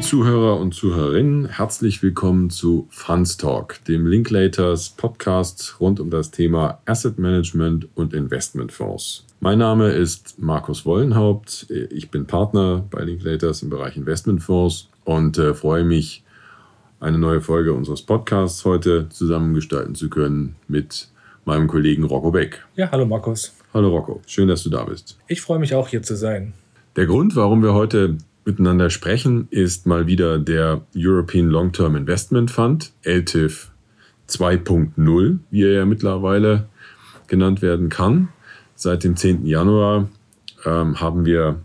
Liebe Zuhörer und Zuhörerinnen, herzlich willkommen zu Funds Talk, dem Linklaters Podcast rund um das Thema Asset Management und Investmentfonds. Mein Name ist Markus Wollenhaupt. Ich bin Partner bei Linklaters im Bereich Investmentfonds und äh, freue mich, eine neue Folge unseres Podcasts heute zusammengestalten zu können mit meinem Kollegen Rocco Beck. Ja, hallo Markus. Hallo Rocco, schön, dass du da bist. Ich freue mich auch hier zu sein. Der Grund, warum wir heute miteinander sprechen, ist mal wieder der European Long-Term Investment Fund, LTIF 2.0, wie er ja mittlerweile genannt werden kann. Seit dem 10. Januar ähm, haben wir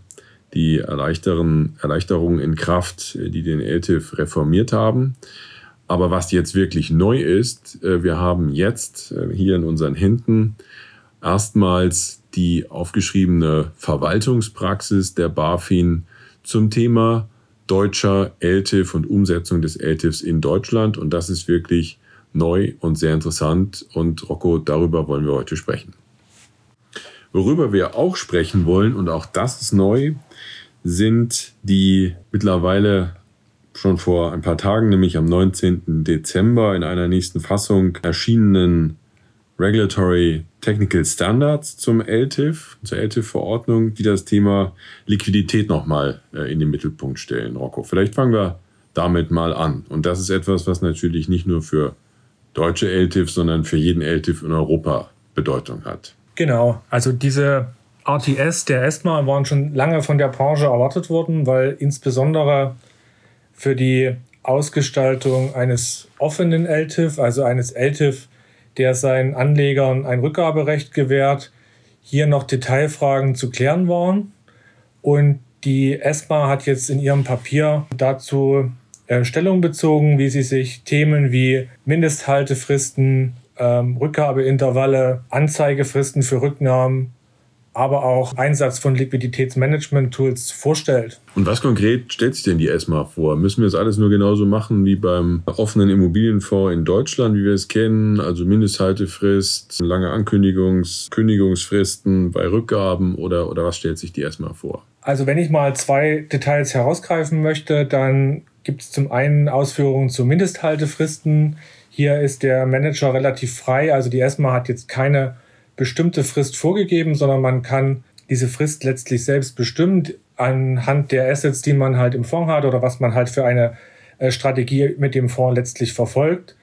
die Erleichterungen in Kraft, die den LTIF reformiert haben. Aber was jetzt wirklich neu ist, äh, wir haben jetzt äh, hier in unseren Händen erstmals die aufgeschriebene Verwaltungspraxis der BaFin zum Thema deutscher LTIF und Umsetzung des LTIFs in Deutschland. Und das ist wirklich neu und sehr interessant. Und Rocco, darüber wollen wir heute sprechen. Worüber wir auch sprechen wollen, und auch das ist neu, sind die mittlerweile schon vor ein paar Tagen, nämlich am 19. Dezember in einer nächsten Fassung erschienenen Regulatory Technical Standards zum LTIF, zur LTIF-Verordnung, die das Thema Liquidität nochmal äh, in den Mittelpunkt stellen, Rocco. Vielleicht fangen wir damit mal an. Und das ist etwas, was natürlich nicht nur für deutsche LTIFs, sondern für jeden LTIF in Europa Bedeutung hat. Genau, also diese RTS der ESMA waren schon lange von der Branche erwartet worden, weil insbesondere für die Ausgestaltung eines offenen LTIF, also eines LTIF, der seinen Anlegern ein Rückgaberecht gewährt, hier noch Detailfragen zu klären waren. Und die ESMA hat jetzt in ihrem Papier dazu äh, Stellung bezogen, wie sie sich Themen wie Mindesthaltefristen, ähm, Rückgabeintervalle, Anzeigefristen für Rücknahmen aber auch Einsatz von Liquiditätsmanagement-Tools vorstellt. Und was konkret stellt sich denn die ESMA vor? Müssen wir das alles nur genauso machen wie beim offenen Immobilienfonds in Deutschland, wie wir es kennen? Also Mindesthaltefrist, lange Ankündigungs-, Kündigungsfristen bei Rückgaben oder, oder was stellt sich die ESMA vor? Also wenn ich mal zwei Details herausgreifen möchte, dann gibt es zum einen Ausführungen zu Mindesthaltefristen. Hier ist der Manager relativ frei. Also die ESMA hat jetzt keine bestimmte Frist vorgegeben, sondern man kann diese Frist letztlich selbst bestimmen anhand der Assets, die man halt im Fonds hat oder was man halt für eine äh, Strategie mit dem Fonds letztlich verfolgt.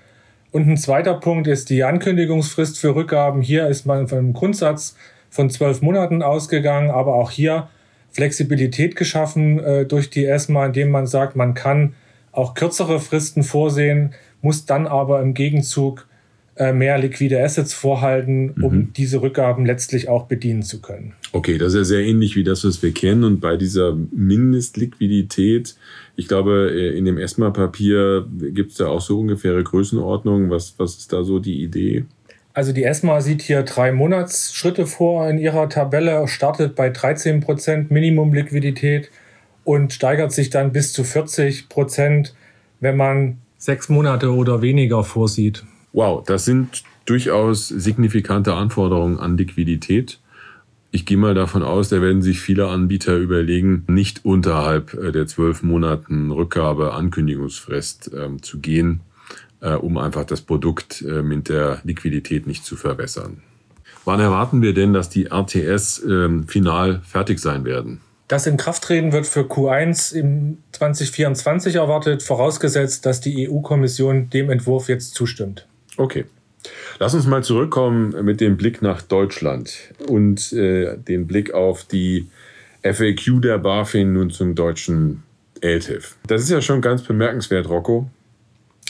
Und ein zweiter Punkt ist die Ankündigungsfrist für Rückgaben. Hier ist man von einem Grundsatz von zwölf Monaten ausgegangen, aber auch hier Flexibilität geschaffen äh, durch die ESMA, indem man sagt, man kann auch kürzere Fristen vorsehen, muss dann aber im Gegenzug mehr liquide Assets vorhalten, um mhm. diese Rückgaben letztlich auch bedienen zu können. Okay, das ist ja sehr ähnlich wie das, was wir kennen. Und bei dieser Mindestliquidität, ich glaube, äh, in dem ESMA-Papier gibt es da auch so ungefähre Größenordnungen. Was, was ist da so die Idee? Also die ESMA sieht hier drei Monatsschritte vor in ihrer Tabelle, startet bei 13 Prozent Minimumliquidität und steigert sich dann bis zu 40%, Prozent, wenn man sechs Monate oder weniger vorsieht. Wow, das sind durchaus signifikante Anforderungen an Liquidität. Ich gehe mal davon aus, da werden sich viele Anbieter überlegen, nicht unterhalb äh, der zwölf Monaten Rückgabe Ankündigungsfrist ähm, zu gehen, äh, um einfach das Produkt äh, mit der Liquidität nicht zu verwässern. Wann erwarten wir denn, dass die RTS ähm, final fertig sein werden? Das Inkrafttreten wird für Q1 im 2024 erwartet, vorausgesetzt, dass die EU-Kommission dem Entwurf jetzt zustimmt. Okay. Lass uns mal zurückkommen mit dem Blick nach Deutschland und äh, den Blick auf die FAQ der BaFin nun zum deutschen LTIF. Das ist ja schon ganz bemerkenswert, Rocco.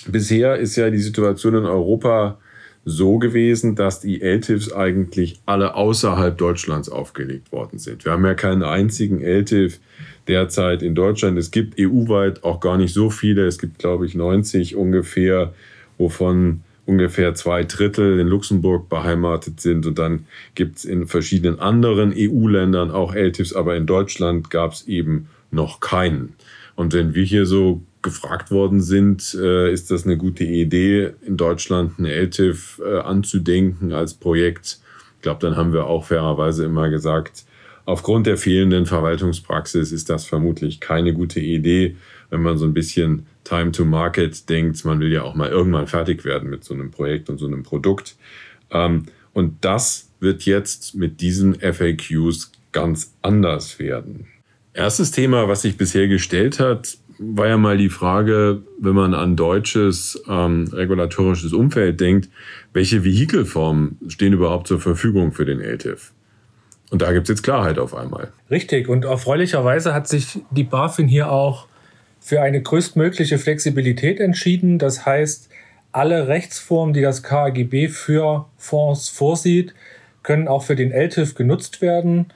Bisher ist ja die Situation in Europa so gewesen, dass die LTIFs eigentlich alle außerhalb Deutschlands aufgelegt worden sind. Wir haben ja keinen einzigen LTIF derzeit in Deutschland. Es gibt EU-weit auch gar nicht so viele. Es gibt, glaube ich, 90 ungefähr, wovon ungefähr zwei Drittel in Luxemburg beheimatet sind. Und dann gibt es in verschiedenen anderen EU-Ländern auch LTIFs, aber in Deutschland gab es eben noch keinen. Und wenn wir hier so gefragt worden sind, äh, ist das eine gute Idee, in Deutschland eine LTIF äh, anzudenken als Projekt. Ich glaube, dann haben wir auch fairerweise immer gesagt, aufgrund der fehlenden Verwaltungspraxis ist das vermutlich keine gute Idee. Wenn man so ein bisschen Time to Market denkt. Man will ja auch mal irgendwann fertig werden mit so einem Projekt und so einem Produkt. Ähm, und das wird jetzt mit diesen FAQs ganz anders werden. Erstes Thema, was sich bisher gestellt hat, war ja mal die Frage, wenn man an deutsches ähm, regulatorisches Umfeld denkt, welche Vehikelformen stehen überhaupt zur Verfügung für den LTIF? Und da gibt es jetzt Klarheit auf einmal. Richtig. Und erfreulicherweise hat sich die BaFin hier auch für eine größtmögliche Flexibilität entschieden. Das heißt, alle Rechtsformen, die das KAGB für Fonds vorsieht, können auch für den LTIF genutzt werden.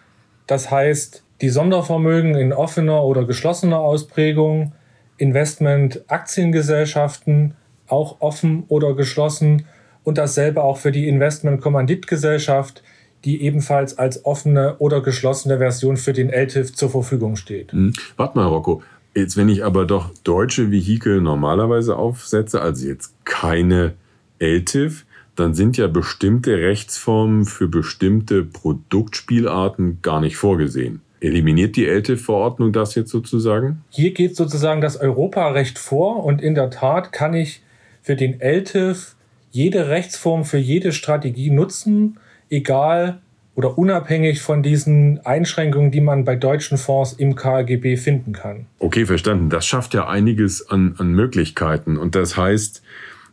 Das heißt, die Sondervermögen in offener oder geschlossener Ausprägung, Investment Aktiengesellschaften, auch offen oder geschlossen und dasselbe auch für die Investment Kommanditgesellschaft, die ebenfalls als offene oder geschlossene Version für den LTIF zur Verfügung steht. Hm. Warte mal, Rocco. Jetzt, wenn ich aber doch deutsche Vehikel normalerweise aufsetze, also jetzt keine LTIF, dann sind ja bestimmte Rechtsformen für bestimmte Produktspielarten gar nicht vorgesehen. Eliminiert die LTIF-Verordnung das jetzt sozusagen? Hier geht sozusagen das Europarecht vor und in der Tat kann ich für den LTIF jede Rechtsform für jede Strategie nutzen, egal oder unabhängig von diesen Einschränkungen, die man bei deutschen Fonds im KGB finden kann. Okay, verstanden. Das schafft ja einiges an, an Möglichkeiten. Und das heißt,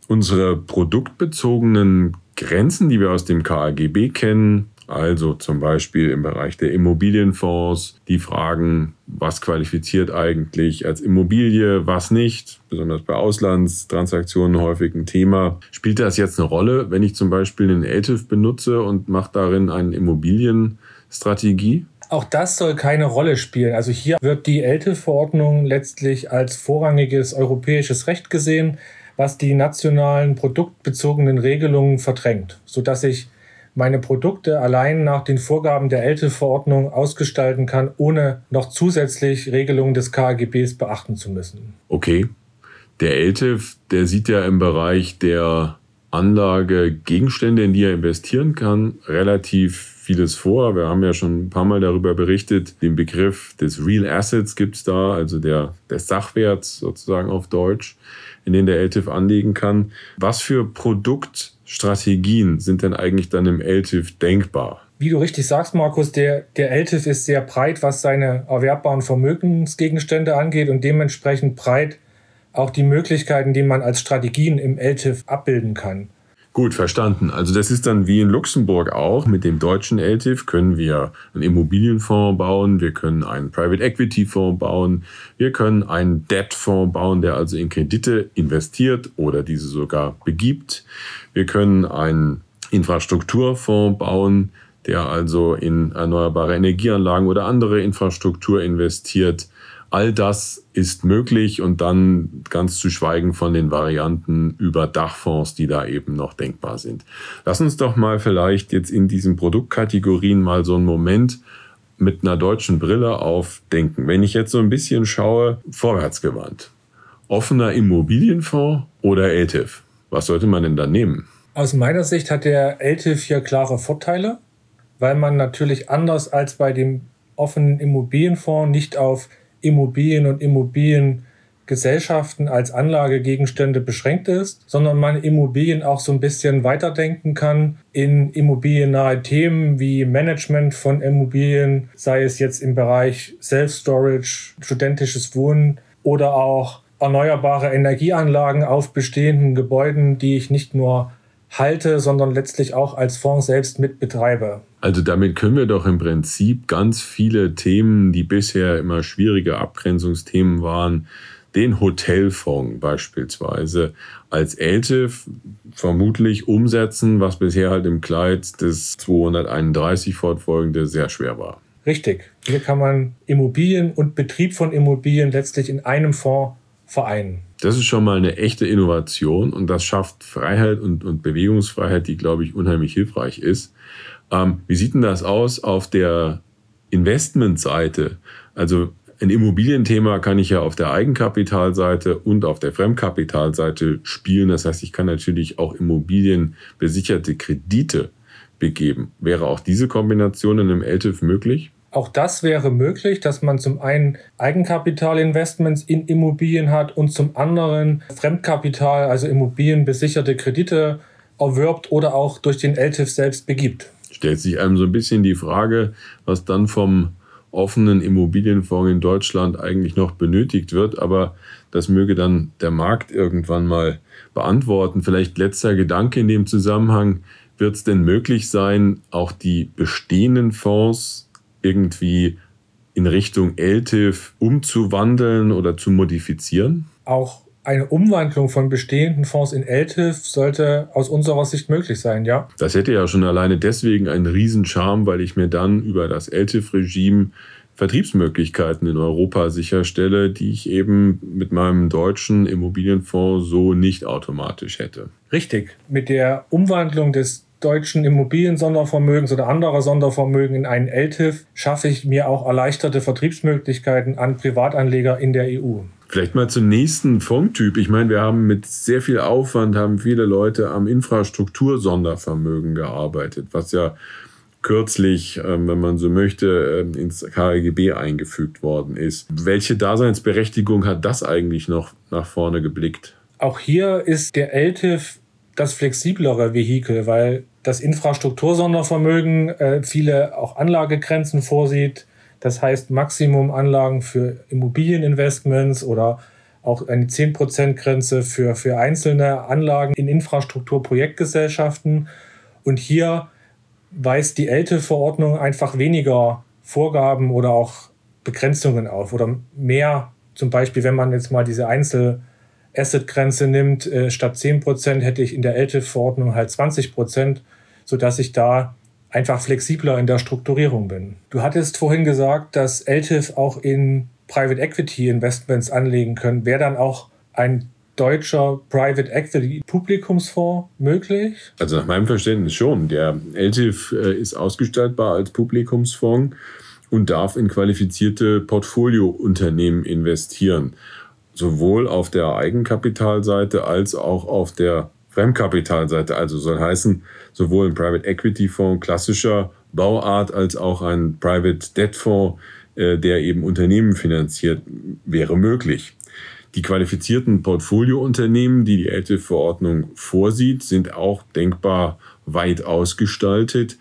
unsere produktbezogenen Grenzen, die wir aus dem KGB kennen, also zum Beispiel im Bereich der Immobilienfonds, die fragen, was qualifiziert eigentlich als Immobilie, was nicht, besonders bei Auslandstransaktionen häufig ein Thema. Spielt das jetzt eine Rolle, wenn ich zum Beispiel einen LTIF benutze und mache darin eine Immobilienstrategie? Auch das soll keine Rolle spielen. Also hier wird die LTIF-Verordnung letztlich als vorrangiges europäisches Recht gesehen, was die nationalen produktbezogenen Regelungen verdrängt, sodass ich meine Produkte allein nach den Vorgaben der ELTE-Verordnung ausgestalten kann, ohne noch zusätzlich Regelungen des KGBs beachten zu müssen. Okay. Der ELTIF, der sieht ja im Bereich der Anlagegegenstände, in die er investieren kann, relativ vieles vor. Wir haben ja schon ein paar Mal darüber berichtet. Den Begriff des Real Assets gibt es da, also der, des Sachwerts sozusagen auf Deutsch, in den der LTIF anlegen kann. Was für Produkt Strategien sind denn eigentlich dann im LTIF denkbar? Wie du richtig sagst, Markus, der, der LTIF ist sehr breit, was seine erwerbbaren Vermögensgegenstände angeht und dementsprechend breit auch die Möglichkeiten, die man als Strategien im LTIF abbilden kann. Gut, verstanden. Also das ist dann wie in Luxemburg auch. Mit dem deutschen LTIF können wir einen Immobilienfonds bauen, wir können einen Private Equity Fonds bauen, wir können einen Debt Fonds bauen, der also in Kredite investiert oder diese sogar begibt. Wir können einen Infrastrukturfonds bauen, der also in erneuerbare Energieanlagen oder andere Infrastruktur investiert. All das ist möglich und dann ganz zu schweigen von den Varianten über Dachfonds, die da eben noch denkbar sind. Lass uns doch mal vielleicht jetzt in diesen Produktkategorien mal so einen Moment mit einer deutschen Brille aufdenken. Wenn ich jetzt so ein bisschen schaue, vorwärtsgewandt. Offener Immobilienfonds oder LTIF? Was sollte man denn da nehmen? Aus meiner Sicht hat der LTIF hier klare Vorteile, weil man natürlich anders als bei dem offenen Immobilienfonds nicht auf Immobilien und Immobiliengesellschaften als Anlagegegenstände beschränkt ist, sondern man Immobilien auch so ein bisschen weiterdenken kann in immobiliennahe Themen wie Management von Immobilien, sei es jetzt im Bereich Self-Storage, studentisches Wohnen oder auch erneuerbare Energieanlagen auf bestehenden Gebäuden, die ich nicht nur halte, sondern letztlich auch als Fonds selbst mitbetreibe. Also damit können wir doch im Prinzip ganz viele Themen, die bisher immer schwierige Abgrenzungsthemen waren, den Hotelfonds beispielsweise als LTIF vermutlich umsetzen, was bisher halt im Kleid des 231 fortfolgende sehr schwer war. Richtig. Hier kann man Immobilien und Betrieb von Immobilien letztlich in einem Fonds vereinen. Das ist schon mal eine echte Innovation und das schafft Freiheit und, und Bewegungsfreiheit, die, glaube ich, unheimlich hilfreich ist. Ähm, wie sieht denn das aus auf der Investmentseite? Also ein Immobilienthema kann ich ja auf der Eigenkapitalseite und auf der Fremdkapitalseite spielen. Das heißt, ich kann natürlich auch immobilienbesicherte Kredite begeben. Wäre auch diese Kombination in einem LTIF möglich? Auch das wäre möglich, dass man zum einen Eigenkapitalinvestments in Immobilien hat und zum anderen Fremdkapital, also immobilienbesicherte Kredite erwirbt oder auch durch den LTIF selbst begibt. Stellt sich einem so ein bisschen die Frage, was dann vom offenen Immobilienfonds in Deutschland eigentlich noch benötigt wird. Aber das möge dann der Markt irgendwann mal beantworten. Vielleicht letzter Gedanke in dem Zusammenhang. Wird es denn möglich sein, auch die bestehenden Fonds irgendwie in Richtung LTIF umzuwandeln oder zu modifizieren? Auch eine Umwandlung von bestehenden Fonds in LTIF sollte aus unserer Sicht möglich sein, ja. Das hätte ja schon alleine deswegen einen Riesencharme, weil ich mir dann über das LTIF-Regime Vertriebsmöglichkeiten in Europa sicherstelle, die ich eben mit meinem deutschen Immobilienfonds so nicht automatisch hätte. Richtig. Mit der Umwandlung des deutschen Immobilien-Sondervermögens oder anderer Sondervermögen in einen LTIF schaffe ich mir auch erleichterte Vertriebsmöglichkeiten an Privatanleger in der EU. Vielleicht mal zum nächsten Fondtyp. Ich meine, wir haben mit sehr viel Aufwand, haben viele Leute am Infrastruktursondervermögen gearbeitet, was ja kürzlich, ähm, wenn man so möchte, ähm, ins KGB eingefügt worden ist. Welche Daseinsberechtigung hat das eigentlich noch nach vorne geblickt? Auch hier ist der LTIF das flexiblere Vehikel, weil das Infrastruktursondervermögen äh, viele auch Anlagegrenzen vorsieht. Das heißt Maximumanlagen für Immobilieninvestments oder auch eine 10%-Grenze für, für einzelne Anlagen in Infrastrukturprojektgesellschaften. Und hier weist die ELTE-Verordnung einfach weniger Vorgaben oder auch Begrenzungen auf oder mehr, zum Beispiel, wenn man jetzt mal diese Einzel- Asset-Grenze nimmt, äh, statt 10% hätte ich in der LTIF-Verordnung halt 20%, sodass ich da einfach flexibler in der Strukturierung bin. Du hattest vorhin gesagt, dass LTIF auch in Private Equity Investments anlegen können. Wäre dann auch ein deutscher Private Equity Publikumsfonds möglich? Also nach meinem Verständnis schon. Der LTIF äh, ist ausgestaltbar als Publikumsfonds und darf in qualifizierte Portfoliounternehmen investieren sowohl auf der Eigenkapitalseite als auch auf der Fremdkapitalseite. Also soll heißen, sowohl ein Private Equity Fonds klassischer Bauart als auch ein Private Debt Fonds, äh, der eben Unternehmen finanziert, wäre möglich. Die qualifizierten Portfoliounternehmen, die die LTIF-Verordnung vorsieht, sind auch denkbar weit ausgestaltet.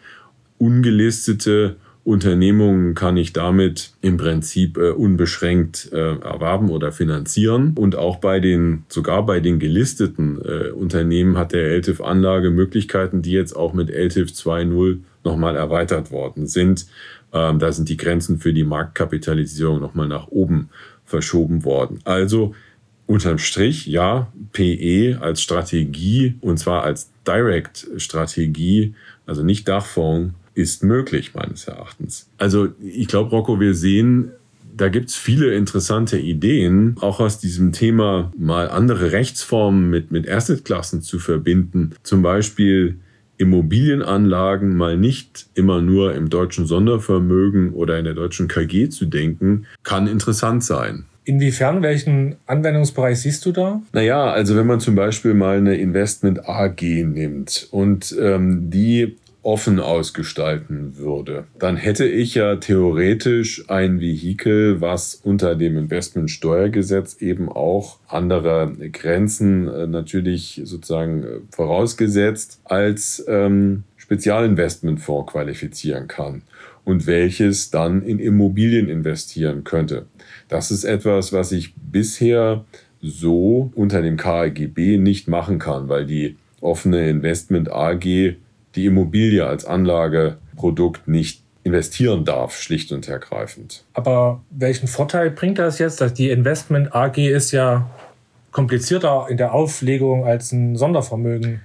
Ungelistete Unternehmungen kann ich damit im Prinzip äh, unbeschränkt äh, erwerben oder finanzieren. Und auch bei den, sogar bei den gelisteten äh, Unternehmen hat der LTIF-Anlage Möglichkeiten, die jetzt auch mit LTIF 2.0 nochmal erweitert worden sind. Ähm, da sind die Grenzen für die Marktkapitalisierung nochmal nach oben verschoben worden. Also unterm Strich, ja, PE als Strategie und zwar als Direct-Strategie, also nicht Dachfonds, ist möglich, meines Erachtens. Also ich glaube, Rocco, wir sehen, da gibt es viele interessante Ideen, auch aus diesem Thema mal andere Rechtsformen mit, mit Assetklassen zu verbinden. Zum Beispiel Immobilienanlagen mal nicht immer nur im deutschen Sondervermögen oder in der deutschen KG zu denken, kann interessant sein. Inwiefern, welchen Anwendungsbereich siehst du da? Naja, also wenn man zum Beispiel mal eine Investment AG nimmt und ähm, die offen ausgestalten würde, dann hätte ich ja theoretisch ein Vehikel, was unter dem Investmentsteuergesetz eben auch andere Grenzen äh, natürlich sozusagen äh, vorausgesetzt als ähm, Spezialinvestmentfonds qualifizieren kann und welches dann in Immobilien investieren könnte. Das ist etwas, was ich bisher so unter dem KGB nicht machen kann, weil die offene Investment AG die Immobilie als Anlageprodukt nicht investieren darf, schlicht und ergreifend. Aber welchen Vorteil bringt das jetzt? Dass die Investment AG ist ja komplizierter in der Auflegung als ein Sondervermögen.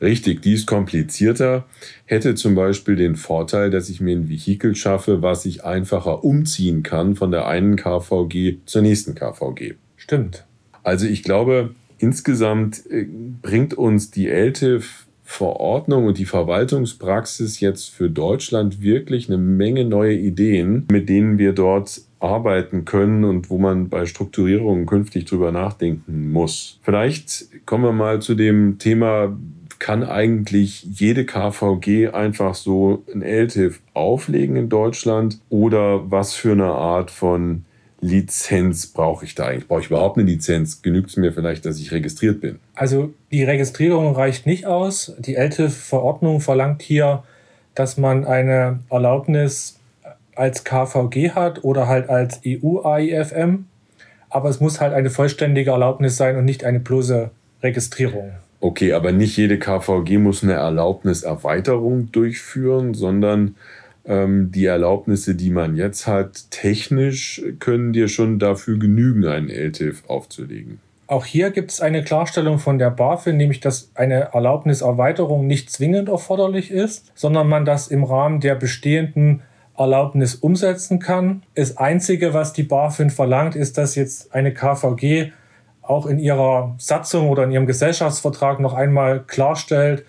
Richtig, die ist komplizierter, hätte zum Beispiel den Vorteil, dass ich mir ein Vehikel schaffe, was ich einfacher umziehen kann von der einen KVG zur nächsten KVG. Stimmt. Also ich glaube, insgesamt äh, bringt uns die LTIF Verordnung und die Verwaltungspraxis jetzt für Deutschland wirklich eine Menge neue Ideen, mit denen wir dort arbeiten können und wo man bei Strukturierungen künftig drüber nachdenken muss. Vielleicht kommen wir mal zu dem Thema kann eigentlich jede KVG einfach so ein LTIF auflegen in Deutschland oder was für eine Art von Lizenz brauche ich da eigentlich? Brauche ich überhaupt eine Lizenz? Genügt es mir vielleicht, dass ich registriert bin? Also die Registrierung reicht nicht aus. Die LTIF-Verordnung verlangt hier, dass man eine Erlaubnis als KVG hat oder halt als EU-AIFM. Aber es muss halt eine vollständige Erlaubnis sein und nicht eine bloße Registrierung. Okay, aber nicht jede KVG muss eine Erlaubniserweiterung durchführen, sondern die Erlaubnisse, die man jetzt hat, technisch können dir schon dafür genügen, einen LTIF aufzulegen. Auch hier gibt es eine Klarstellung von der BaFin, nämlich dass eine Erlaubniserweiterung nicht zwingend erforderlich ist, sondern man das im Rahmen der bestehenden Erlaubnis umsetzen kann. Das Einzige, was die BaFin verlangt, ist, dass jetzt eine KVG auch in ihrer Satzung oder in ihrem Gesellschaftsvertrag noch einmal klarstellt,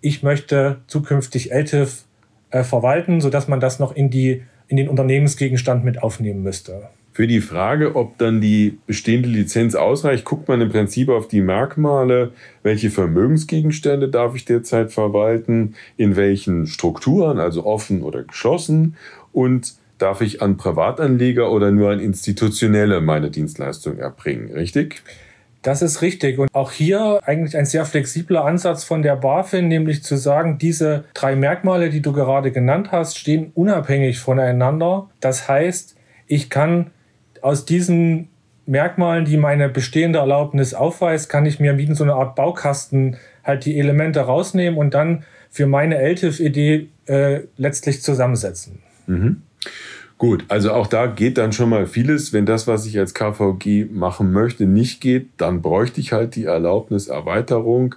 ich möchte zukünftig LTIF äh, verwalten, sodass man das noch in, die, in den Unternehmensgegenstand mit aufnehmen müsste. Für die Frage, ob dann die bestehende Lizenz ausreicht, guckt man im Prinzip auf die Merkmale, welche Vermögensgegenstände darf ich derzeit verwalten, in welchen Strukturen, also offen oder geschlossen und darf ich an Privatanleger oder nur an Institutionelle meine Dienstleistung erbringen, richtig? Das ist richtig. Und auch hier eigentlich ein sehr flexibler Ansatz von der BaFin, nämlich zu sagen, diese drei Merkmale, die du gerade genannt hast, stehen unabhängig voneinander. Das heißt, ich kann aus diesen Merkmalen, die meine bestehende Erlaubnis aufweist, kann ich mir wie in so eine Art Baukasten halt die Elemente rausnehmen und dann für meine LTIF-Idee äh, letztlich zusammensetzen. Mhm. Gut, also auch da geht dann schon mal vieles. Wenn das, was ich als KVG machen möchte, nicht geht, dann bräuchte ich halt die Erlaubniserweiterung.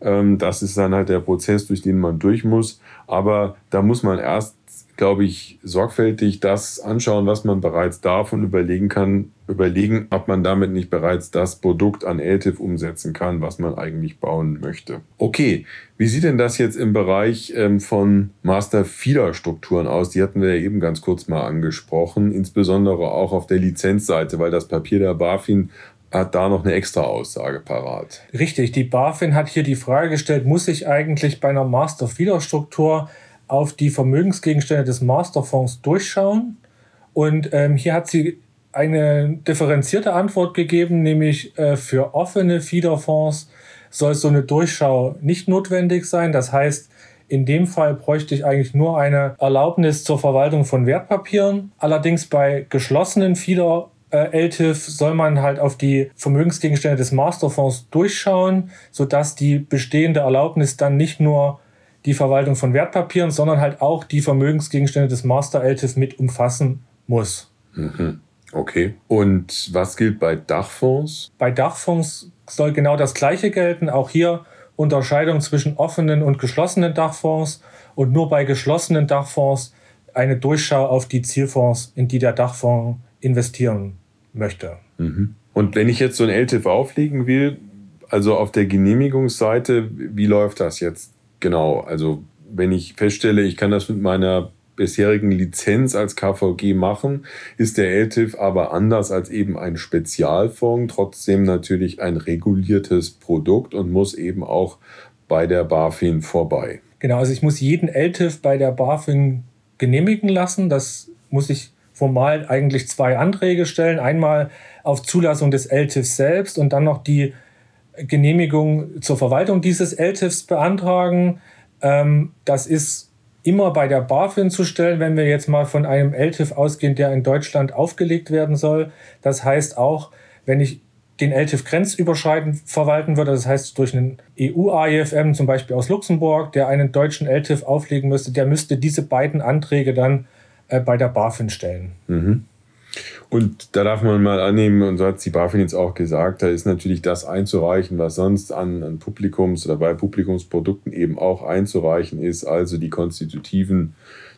Ähm, das ist dann halt der Prozess, durch den man durch muss. Aber da muss man erst glaube ich, sorgfältig das anschauen, was man bereits darf und überlegen kann, überlegen, ob man damit nicht bereits das Produkt an LTIF umsetzen kann, was man eigentlich bauen möchte. Okay, wie sieht denn das jetzt im Bereich ähm, von Master-Feeder-Strukturen aus? Die hatten wir ja eben ganz kurz mal angesprochen, insbesondere auch auf der Lizenzseite, weil das Papier der BaFin hat da noch eine extra Aussage parat. Richtig, die BaFin hat hier die Frage gestellt, muss ich eigentlich bei einer Master-Feeder-Struktur auf die Vermögensgegenstände des Masterfonds durchschauen. Und ähm, hier hat sie eine differenzierte Antwort gegeben, nämlich äh, für offene Feederfonds soll so eine Durchschau nicht notwendig sein. Das heißt, in dem Fall bräuchte ich eigentlich nur eine Erlaubnis zur Verwaltung von Wertpapieren. Allerdings bei geschlossenen Feeder äh, LTIF soll man halt auf die Vermögensgegenstände des Masterfonds durchschauen, sodass die bestehende Erlaubnis dann nicht nur die Verwaltung von Wertpapieren, sondern halt auch die Vermögensgegenstände des Master LTIF mit umfassen muss. Mhm. Okay. Und was gilt bei Dachfonds? Bei Dachfonds soll genau das Gleiche gelten. Auch hier Unterscheidung zwischen offenen und geschlossenen Dachfonds und nur bei geschlossenen Dachfonds eine Durchschau auf die Zielfonds, in die der Dachfonds investieren möchte. Mhm. Und wenn ich jetzt so ein LTIF auflegen will, also auf der Genehmigungsseite, wie läuft das jetzt? Genau, also wenn ich feststelle, ich kann das mit meiner bisherigen Lizenz als KVG machen, ist der LTIF aber anders als eben ein Spezialfonds, trotzdem natürlich ein reguliertes Produkt und muss eben auch bei der BaFin vorbei. Genau, also ich muss jeden LTIF bei der BaFin genehmigen lassen. Das muss ich formal eigentlich zwei Anträge stellen. Einmal auf Zulassung des LTIFs selbst und dann noch die Genehmigung zur Verwaltung dieses LTIFs beantragen. Ähm, das ist immer bei der BaFin zu stellen, wenn wir jetzt mal von einem LTIF ausgehen, der in Deutschland aufgelegt werden soll. Das heißt auch, wenn ich den LTIF grenzüberschreitend verwalten würde, das heißt durch einen EU-AIFM zum Beispiel aus Luxemburg, der einen deutschen LTIF auflegen müsste, der müsste diese beiden Anträge dann äh, bei der BaFin stellen. Mhm. Und da darf man mal annehmen, und so hat die BaFin jetzt auch gesagt, da ist natürlich das einzureichen, was sonst an, an Publikums- oder bei Publikumsprodukten eben auch einzureichen ist, also die konstitutiven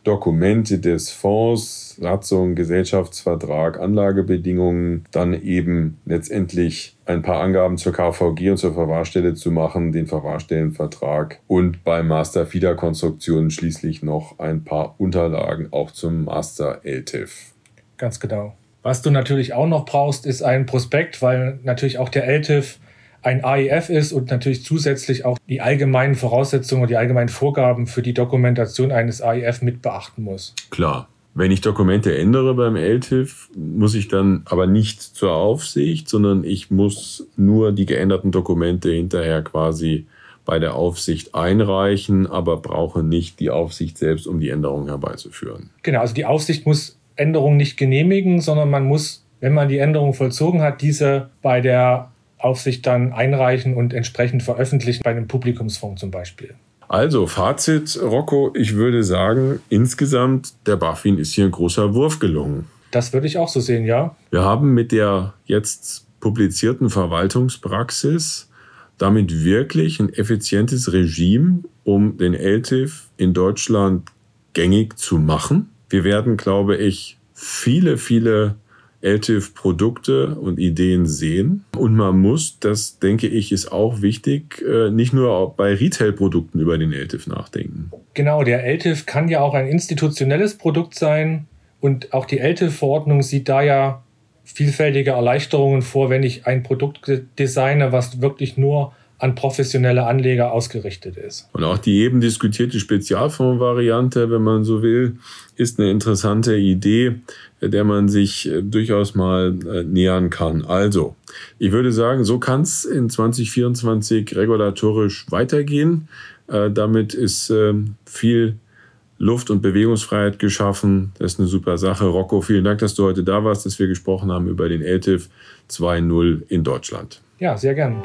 Dokumente des Fonds, Satzung, Gesellschaftsvertrag, Anlagebedingungen, dann eben letztendlich ein paar Angaben zur KVG und zur Verwahrstelle zu machen, den Verwahrstellenvertrag und bei Master FIDA Konstruktionen schließlich noch ein paar Unterlagen auch zum Master LTIF. Ganz genau. Was du natürlich auch noch brauchst, ist ein Prospekt, weil natürlich auch der LTIF ein AIF ist und natürlich zusätzlich auch die allgemeinen Voraussetzungen und die allgemeinen Vorgaben für die Dokumentation eines AIF mit beachten muss. Klar. Wenn ich Dokumente ändere beim LTIF, muss ich dann aber nicht zur Aufsicht, sondern ich muss nur die geänderten Dokumente hinterher quasi bei der Aufsicht einreichen, aber brauche nicht die Aufsicht selbst, um die Änderung herbeizuführen. Genau, also die Aufsicht muss Änderungen nicht genehmigen, sondern man muss, wenn man die Änderung vollzogen hat, diese bei der Aufsicht dann einreichen und entsprechend veröffentlichen, bei einem Publikumsfonds zum Beispiel. Also, Fazit, Rocco, ich würde sagen, insgesamt, der BaFin ist hier ein großer Wurf gelungen. Das würde ich auch so sehen, ja. Wir haben mit der jetzt publizierten Verwaltungspraxis damit wirklich ein effizientes Regime, um den LTIF in Deutschland gängig zu machen. Wir werden, glaube ich, viele, viele LTIF-Produkte und Ideen sehen. Und man muss, das denke ich, ist auch wichtig, äh, nicht nur bei Retail-Produkten über den LTIF nachdenken. Genau, der LTIF kann ja auch ein institutionelles Produkt sein. Und auch die LTIF-Verordnung sieht da ja vielfältige Erleichterungen vor, wenn ich ein Produkt designe, was wirklich nur an professionelle Anleger ausgerichtet ist. Und auch die eben diskutierte Spezialfonds-Variante, wenn man so will, ist eine interessante Idee, der man sich äh, durchaus mal äh, nähern kann. Also, ich würde sagen, so kann es in 2024 regulatorisch weitergehen. Äh, damit ist ähm, viel Luft- und Bewegungsfreiheit geschaffen. Das ist eine super Sache. Rocco, vielen Dank, dass du heute da warst, dass wir gesprochen haben über den LTIF 2.0 in Deutschland. Ja, sehr gern.